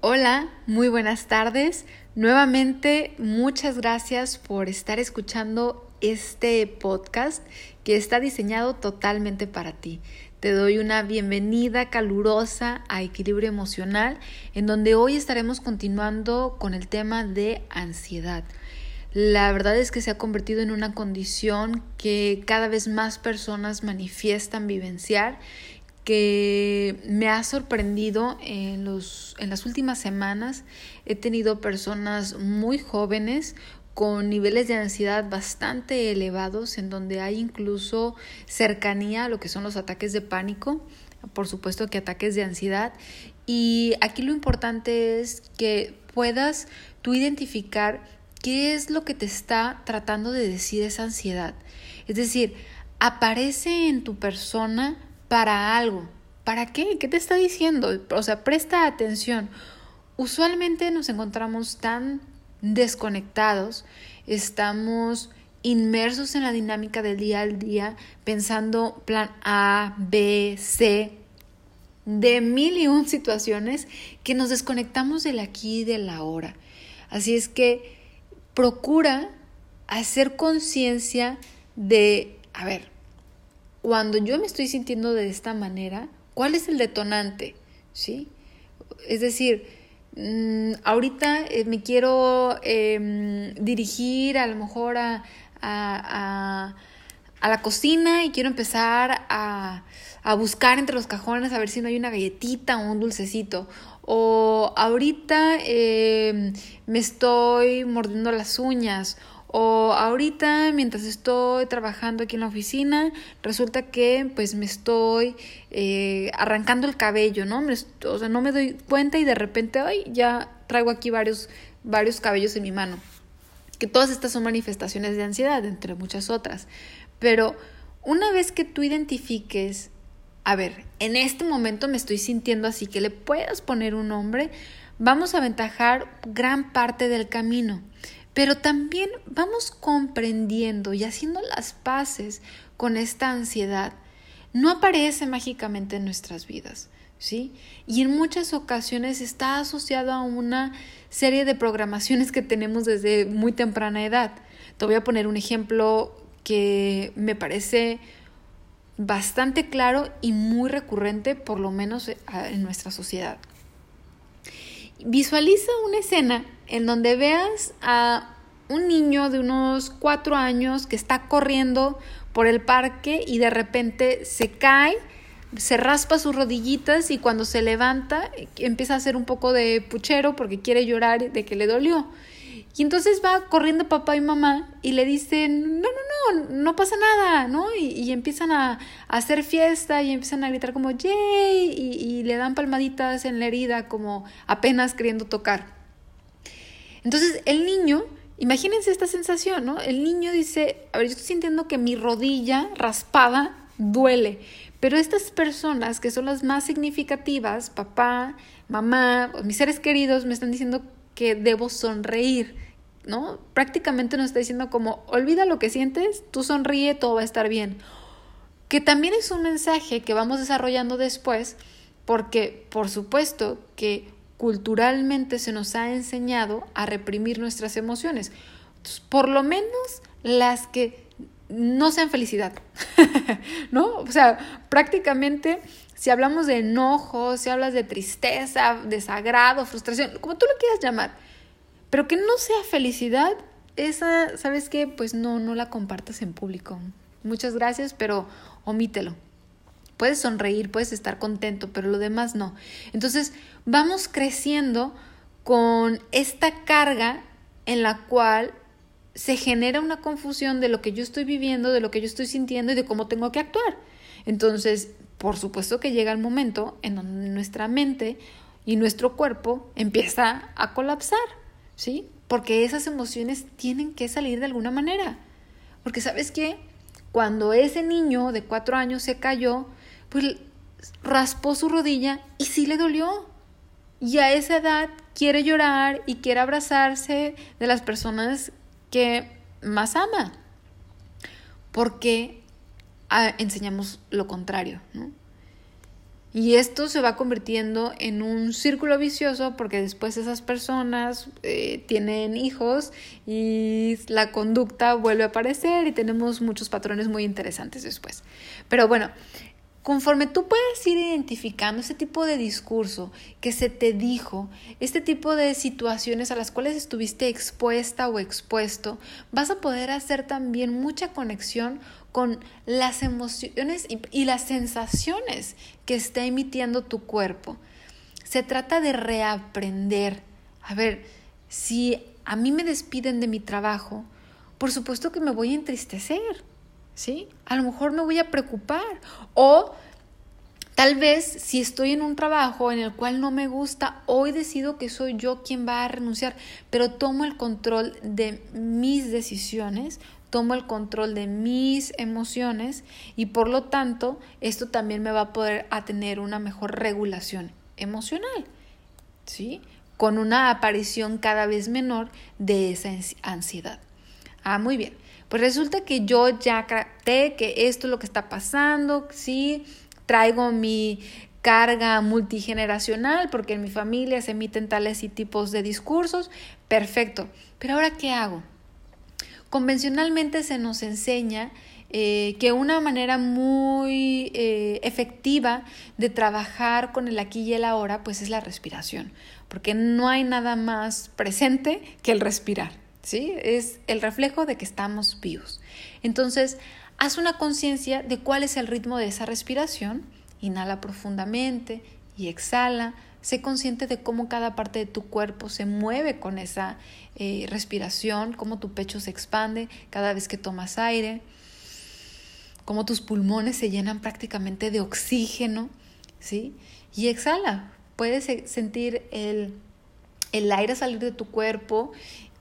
Hola, muy buenas tardes. Nuevamente, muchas gracias por estar escuchando este podcast que está diseñado totalmente para ti. Te doy una bienvenida calurosa a Equilibrio Emocional, en donde hoy estaremos continuando con el tema de ansiedad. La verdad es que se ha convertido en una condición que cada vez más personas manifiestan vivenciar que me ha sorprendido en, los, en las últimas semanas. He tenido personas muy jóvenes con niveles de ansiedad bastante elevados, en donde hay incluso cercanía a lo que son los ataques de pánico, por supuesto que ataques de ansiedad. Y aquí lo importante es que puedas tú identificar qué es lo que te está tratando de decir esa ansiedad. Es decir, aparece en tu persona para algo. ¿Para qué? ¿Qué te está diciendo? O sea, presta atención. Usualmente nos encontramos tan desconectados, estamos inmersos en la dinámica del día al día, pensando plan A, B, C, de mil y un situaciones que nos desconectamos del aquí y del ahora. Así es que procura hacer conciencia de, a ver, cuando yo me estoy sintiendo de esta manera, ¿cuál es el detonante? ¿Sí? Es decir, mm, ahorita eh, me quiero em, dirigir a lo mejor a, a, la cocina y quiero empezar a, a buscar entre los cajones a ver si no hay una galletita o un dulcecito. O ahorita em, me estoy mordiendo las uñas o ahorita, mientras estoy trabajando aquí en la oficina, resulta que pues me estoy eh, arrancando el cabello, ¿no? o sea, no me doy cuenta y de repente, ay, ya traigo aquí varios, varios cabellos en mi mano. Que todas estas son manifestaciones de ansiedad, entre muchas otras. Pero una vez que tú identifiques, a ver, en este momento me estoy sintiendo así, que le puedas poner un nombre, vamos a aventajar gran parte del camino pero también vamos comprendiendo y haciendo las paces con esta ansiedad. No aparece mágicamente en nuestras vidas, ¿sí? Y en muchas ocasiones está asociado a una serie de programaciones que tenemos desde muy temprana edad. Te voy a poner un ejemplo que me parece bastante claro y muy recurrente, por lo menos en nuestra sociedad. Visualiza una escena en donde veas a un niño de unos cuatro años que está corriendo por el parque y de repente se cae, se raspa sus rodillitas y cuando se levanta empieza a hacer un poco de puchero porque quiere llorar de que le dolió. Y entonces va corriendo papá y mamá y le dicen, no, no, no, no pasa nada, ¿no? Y, empiezan a, hacer fiesta y empiezan a gritar como, yay, y, y le dan palmaditas en la herida como apenas queriendo tocar. Entonces el niño, imagínense esta sensación, ¿no? El niño dice, a ver, yo estoy sintiendo que mi rodilla raspada duele, pero estas personas que son las más significativas, papá, mamá, mis seres queridos, me están diciendo que debo sonreír ¿no? Prácticamente nos está diciendo como, olvida lo que sientes, tú sonríe, todo va a estar bien. Que también es un mensaje que vamos desarrollando después, porque por supuesto que culturalmente se nos ha enseñado a reprimir nuestras emociones. por lo menos las que no sean felicidad, ¿no? O sea, prácticamente si hablamos de enojo, si hablas de tristeza, desagrado, frustración, como tú lo quieras llamar, pero que no sea felicidad, esa, ¿sabes qué? Pues no, no la compartas en público. Muchas gracias, pero omítelo. Puedes sonreír, puedes estar contento, pero lo demás no. Entonces, vamos creciendo con esta carga en la cual se genera una confusión de lo que yo estoy viviendo, de lo que yo estoy sintiendo y de cómo tengo que actuar. Entonces, por supuesto que llega el momento en donde nuestra mente y nuestro cuerpo empieza a colapsar. ¿sí? Porque esas emociones tienen que salir de alguna manera. Porque sabes qué? Cuando ese niño de cuatro años se cayó, pues raspó su rodilla y sí le dolió. Y a esa edad quiere llorar y quiere abrazarse de las personas que más ama. Porque ah, enseñamos lo contrario, ¿no? Y esto se va convirtiendo en un círculo vicioso porque después esas personas eh, tienen hijos y la conducta vuelve a aparecer y tenemos muchos patrones muy interesantes después. Pero bueno, Conforme tú puedes ir identificando ese tipo de discurso que se te dijo, este tipo de situaciones a las cuales estuviste expuesta o expuesto, vas a poder hacer también mucha conexión con las emociones y, las sensaciones que está emitiendo tu cuerpo. Se trata de reaprender. A ver, si a mí me despiden de mi trabajo, por supuesto que me voy a entristecer ¿sí? A lo mejor me voy a preocupar o tal vez si estoy en un trabajo en el cual no me gusta, hoy decido que soy yo quien va a renunciar, pero tomo el control de mis decisiones, tomo el control de mis emociones y por lo tanto esto también me va a poder a tener una mejor regulación emocional, ¿sí? Con una aparición cada vez menor de esa ansiedad. Ah, muy bien. Pues resulta que yo ya capté que esto es lo que está pasando, sí, traigo mi carga multigeneracional porque en mi familia se emiten tales y tipos de discursos, perfecto. Pero ahora, ¿qué hago? Convencionalmente se nos enseña eh, que una manera muy eh, efectiva de trabajar con el aquí y el ahora, pues es la respiración, porque no hay nada más presente que el respirar. Es el reflejo de que estamos vivos. Entonces, haz una conciencia de cuál es el ritmo de esa respiración, inhala profundamente y exhala, sé consciente de cómo cada parte de tu cuerpo se mueve con esa eh, respiración, cómo tu pecho se expande cada vez que tomas aire, cómo tus pulmones se llenan prácticamente de oxígeno, ¿sí? Y exhala, puedes sentir el, el aire salir de tu cuerpo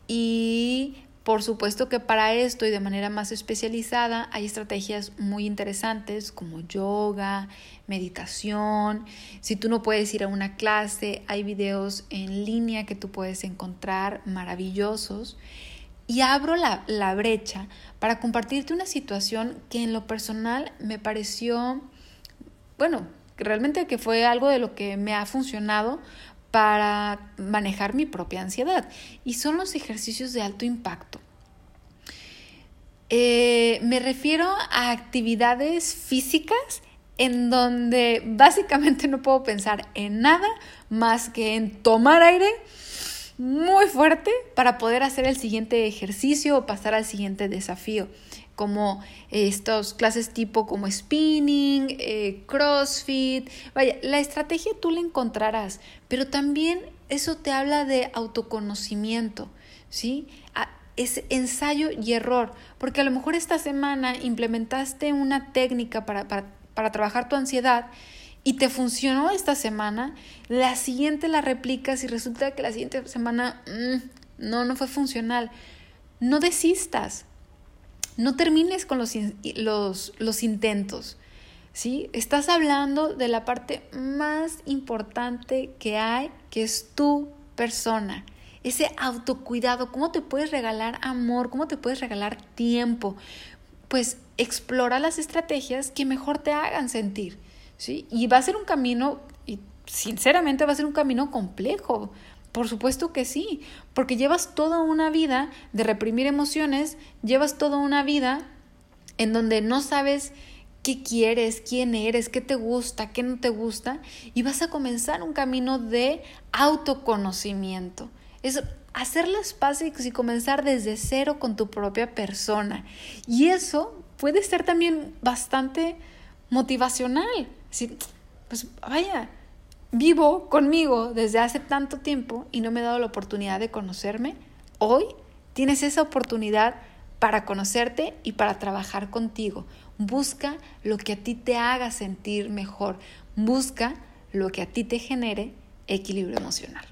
y por supuesto que para esto y de manera más especializada hay estrategias muy interesantes como yoga, meditación. Si tú no puedes ir a una clase, hay videos en línea que tú puedes encontrar maravillosos. Y abro la, la brecha para compartirte una situación que en lo personal me pareció, bueno, realmente que fue algo de lo que me ha funcionado para manejar mi propia ansiedad y son los ejercicios de alto impacto. Eh, me refiero a actividades físicas en donde básicamente no puedo pensar en nada más que en tomar aire muy fuerte para poder hacer el siguiente ejercicio o pasar al siguiente desafío como estas clases tipo como spinning, eh, crossfit. Vaya, la estrategia tú la encontrarás, pero también eso te habla de autoconocimiento, ¿sí? es ensayo y error, porque a lo mejor esta semana implementaste una técnica para, para, trabajar tu ansiedad y te funcionó esta semana, la siguiente la replicas y resulta que la siguiente semana mm, no, no fue funcional. No desistas, no termines con los, los, los intentos. ¿sí? Estás hablando de la parte más importante que hay, que es tu persona. Ese autocuidado, cómo te puedes regalar amor, cómo te puedes regalar tiempo. Pues explora las estrategias que mejor te hagan sentir. ¿sí? Y va a ser un camino, y sinceramente va a ser un camino complejo, por supuesto que sí, porque llevas toda una vida de reprimir emociones, llevas toda una vida en donde no sabes qué quieres, quién eres, qué te gusta, qué no te gusta, y vas a comenzar un camino de autoconocimiento. Es hacer las paces y comenzar desde cero con tu propia persona. Y eso puede ser también bastante motivacional. pues vaya, vivo conmigo desde hace tanto tiempo y no me he dado la oportunidad de conocerme, hoy tienes esa oportunidad para conocerte y para trabajar contigo. Busca lo que a ti te haga sentir mejor. Busca lo que a ti te genere equilibrio emocional.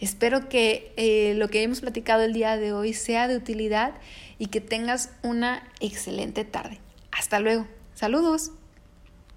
Espero que eh, lo que hemos platicado el día de hoy sea de utilidad y que tengas una excelente tarde. Hasta luego. Saludos.